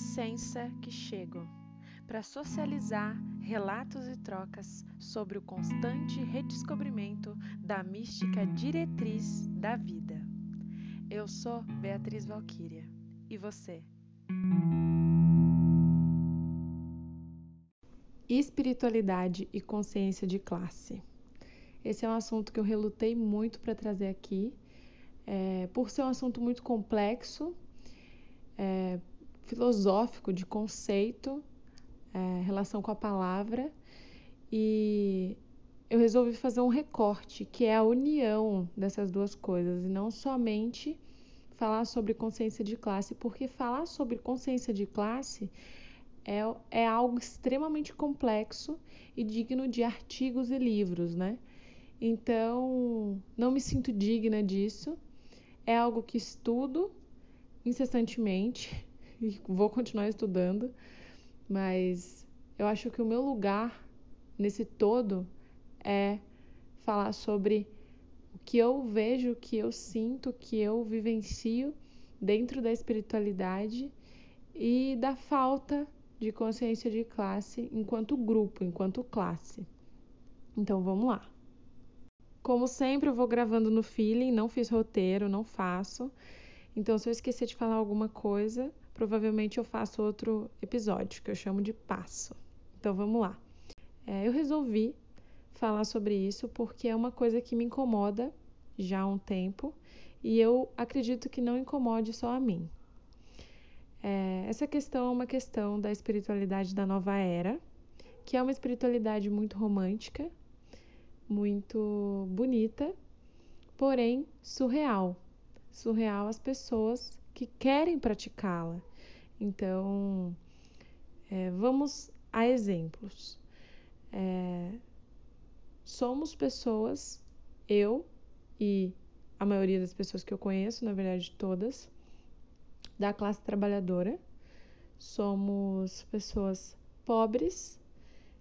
licença que chego para socializar relatos e trocas sobre o constante redescobrimento da mística diretriz da vida. Eu sou Beatriz Valquíria. E você? Espiritualidade e consciência de classe. Esse é um assunto que eu relutei muito para trazer aqui, é, por ser um assunto muito complexo, é, filosófico, de conceito, é, relação com a palavra, e eu resolvi fazer um recorte, que é a união dessas duas coisas, e não somente falar sobre consciência de classe, porque falar sobre consciência de classe é, é algo extremamente complexo e digno de artigos e livros, né? Então, não me sinto digna disso. É algo que estudo incessantemente e vou continuar estudando, mas eu acho que o meu lugar nesse todo é falar sobre que eu vejo, que eu sinto, que eu vivencio dentro da espiritualidade e da falta de consciência de classe enquanto grupo, enquanto classe. Então vamos lá. Como sempre, eu vou gravando no feeling, não fiz roteiro, não faço. Então, se eu esquecer de falar alguma coisa, provavelmente eu faço outro episódio, que eu chamo de passo. Então vamos lá. É, eu resolvi falar sobre isso porque é uma coisa que me incomoda já há um tempo e eu acredito que não incomode só a mim. É, essa questão é uma questão da espiritualidade da nova era, que é uma espiritualidade muito romântica, muito bonita, porém surreal. Surreal às pessoas que querem praticá-la. Então, é, vamos a exemplos. É, somos pessoas, eu e a maioria das pessoas que eu conheço, na verdade todas, da classe trabalhadora. Somos pessoas pobres,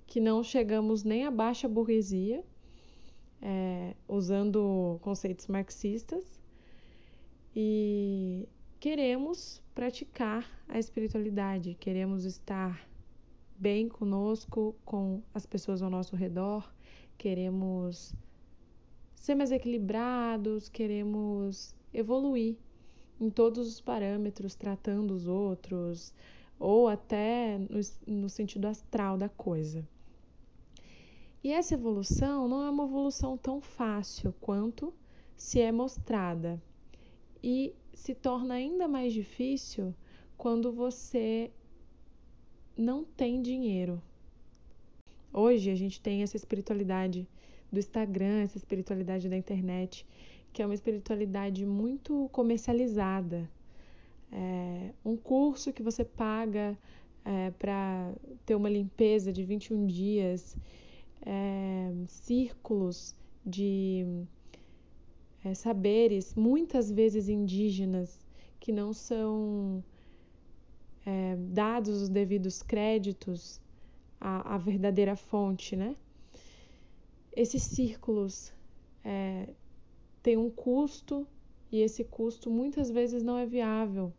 que não chegamos nem à baixa burguesia, é, usando conceitos marxistas, e queremos praticar a espiritualidade, queremos estar bem conosco, com as pessoas ao nosso redor, queremos ser mais equilibrados, queremos evoluir em todos os parâmetros, tratando os outros, ou até no, no sentido astral da coisa. E essa evolução não é uma evolução tão fácil quanto se é mostrada. E se torna ainda mais difícil quando você não tem dinheiro. Hoje a gente tem essa espiritualidade do Instagram, essa espiritualidade da internet, que é uma espiritualidade muito comercializada. É um curso que você paga é, para ter uma limpeza de 21 dias, é, círculos de é, saberes, muitas vezes indígenas, que não são é, dados os devidos créditos à, à verdadeira fonte, né? esses círculos é, têm um custo e esse custo muitas vezes não é viável,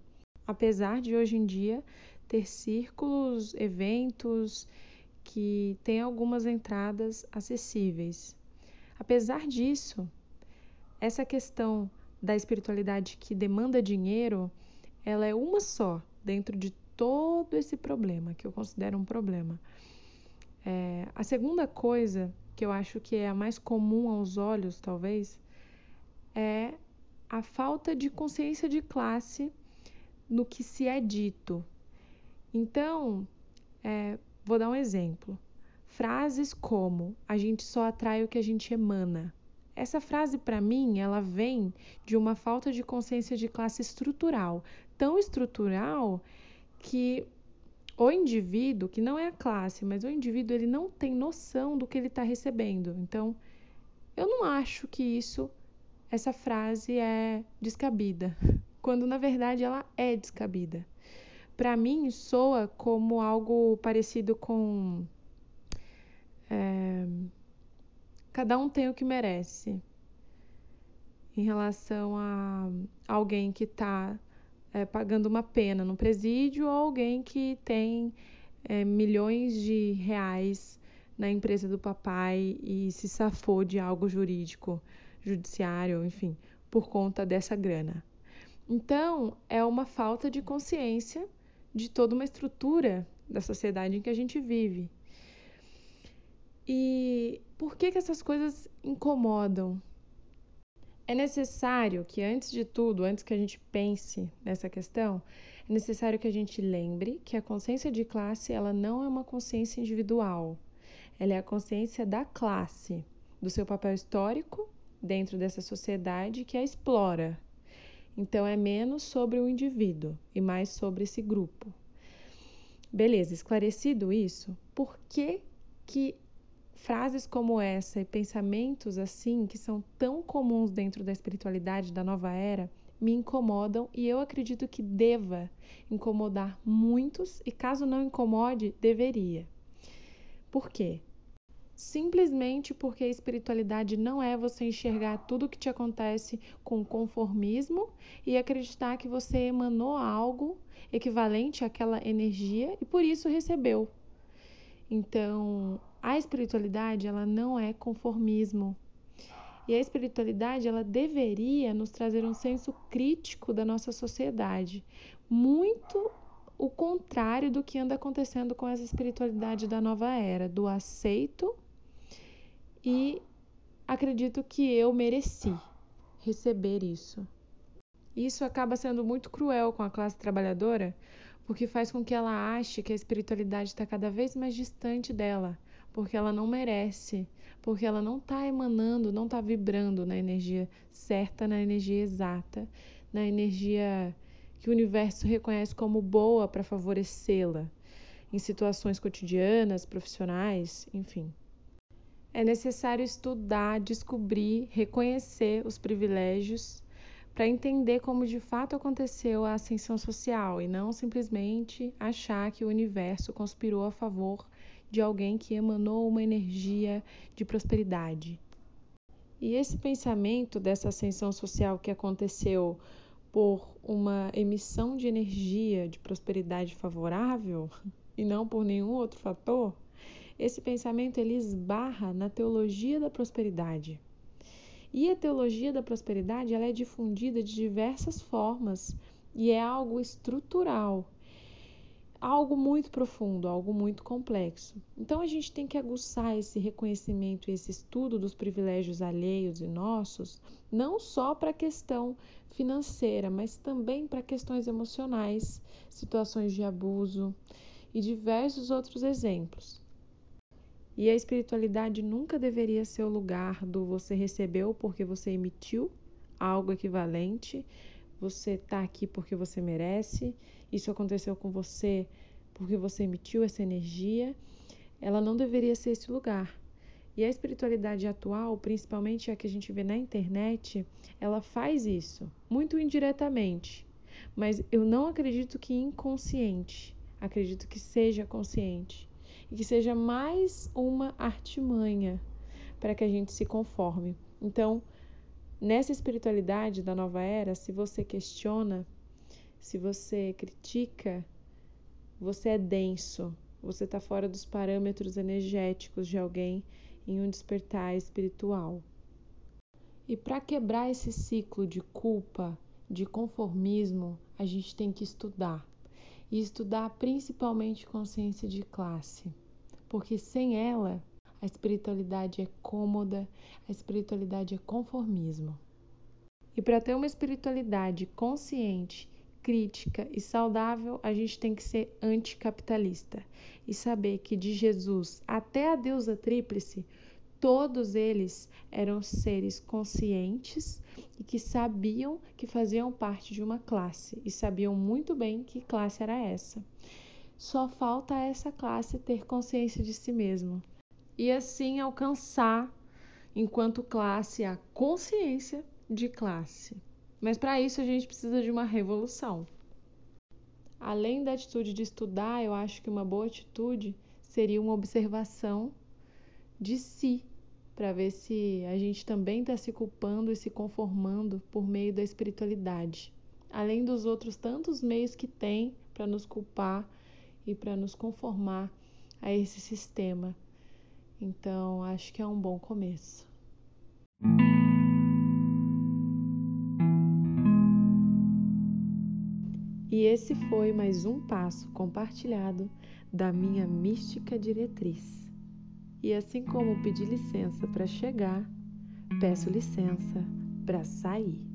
apesar de hoje em dia ter círculos, eventos que têm algumas entradas acessíveis. Apesar disso, essa questão da espiritualidade que demanda dinheiro, ela é uma só dentro de todo esse problema que eu considero um problema. É, a segunda coisa que eu acho que é a mais comum aos olhos, talvez, é a falta de consciência de classe no que se é dito. Então, é, vou dar um exemplo. Frases como a gente só atrai o que a gente emana. Essa frase, para mim, ela vem de uma falta de consciência de classe estrutural, tão estrutural que o indivíduo, que não é a classe, mas o indivíduo, ele não tem noção do que ele está recebendo. Então, eu não acho que isso, essa frase é descabida, quando na verdade ela é descabida. Para mim, soa como algo parecido com. É, cada um tem o que merece em relação a alguém que está é, pagando uma pena no presídio ou alguém que tem é, milhões de reais na empresa do papai e se safou de algo jurídico, judiciário, enfim, por conta dessa grana. Então, é uma falta de consciência de toda uma estrutura da sociedade em que a gente vive. E por que, que essas coisas incomodam? É necessário que, antes de tudo, antes que a gente pense nessa questão, é necessário que a gente lembre que a consciência de classe ela não é uma consciência individual. Ela é a consciência da classe, do seu papel histórico dentro dessa sociedade que a explora. Então é menos sobre o indivíduo e mais sobre esse grupo. Beleza, esclarecido isso, por que, que frases como essa e pensamentos assim, que são tão comuns dentro da espiritualidade da nova era, me incomodam e eu acredito que deva incomodar muitos e caso não incomode, deveria. Por quê? Simplesmente porque a espiritualidade não é você enxergar tudo o que te acontece com conformismo e acreditar que você emanou algo equivalente àquela energia e por isso recebeu. Então, a espiritualidade, ela não é conformismo. E a espiritualidade, ela deveria nos trazer um senso crítico da nossa sociedade, muito o contrário do que anda acontecendo com essa espiritualidade da nova era, do aceito e acredito que eu mereci receber isso. Isso acaba sendo muito cruel com a classe trabalhadora, porque faz com que ela ache que a espiritualidade está cada vez mais distante dela, porque ela não merece, porque ela não está emanando, não está vibrando na energia certa, na energia exata, na energia que o universo reconhece como boa para favorecê-la em situações cotidianas, profissionais, enfim. É necessário estudar, descobrir, reconhecer os privilégios para entender como de fato aconteceu a ascensão social e não simplesmente achar que o universo conspirou a favor de alguém que emanou uma energia de prosperidade. E esse pensamento dessa ascensão social que aconteceu por uma emissão de energia de prosperidade favorável e não por nenhum outro fator, esse pensamento ele esbarra na teologia da prosperidade. E a teologia da prosperidade ela é difundida de diversas formas e é algo estrutural, algo muito profundo, algo muito complexo. Então a gente tem que aguçar esse reconhecimento esse estudo dos privilégios alheios e nossos, não só para a questão financeira, mas também para questões emocionais, situações de abuso e diversos outros exemplos. E a espiritualidade nunca deveria ser o lugar do você recebeu porque você emitiu algo equivalente, você está aqui porque você merece, isso aconteceu com você porque você emitiu essa energia. Ela não deveria ser esse lugar. E a espiritualidade atual, principalmente a que a gente vê na internet, ela faz isso, muito indiretamente. Mas eu não acredito que inconsciente, acredito que seja consciente e que seja mais uma artimanha para que a gente se conforme. Então, nessa espiritualidade da nova era, se você questiona, se você critica, você é denso, você está fora dos parâmetros energéticos de alguém em um despertar espiritual. E para quebrar esse ciclo de culpa, de conformismo, a gente tem que estudar. E estudar principalmente consciência de classe, porque sem ela a espiritualidade é cômoda, a espiritualidade é conformismo. E para ter uma espiritualidade consciente, crítica e saudável, a gente tem que ser anticapitalista e saber que de Jesus até a deusa tríplice, todos eles eram seres conscientes e que sabiam que faziam parte de uma classe e sabiam muito bem que classe era essa. Só falta a essa classe ter consciência de si mesmo e assim alcançar, enquanto classe, a consciência de classe. Mas para isso a gente precisa de uma revolução. Além da atitude de estudar, eu acho que uma boa atitude seria uma observação de si para ver se a gente também está se culpando e se conformando por meio da espiritualidade. além dos outros tantos meios que tem para nos culpar e para nos conformar a esse sistema. Então, acho que é um bom começo. E esse foi mais um passo compartilhado da minha mística diretriz. E assim como pedi licença para chegar, peço licença para sair.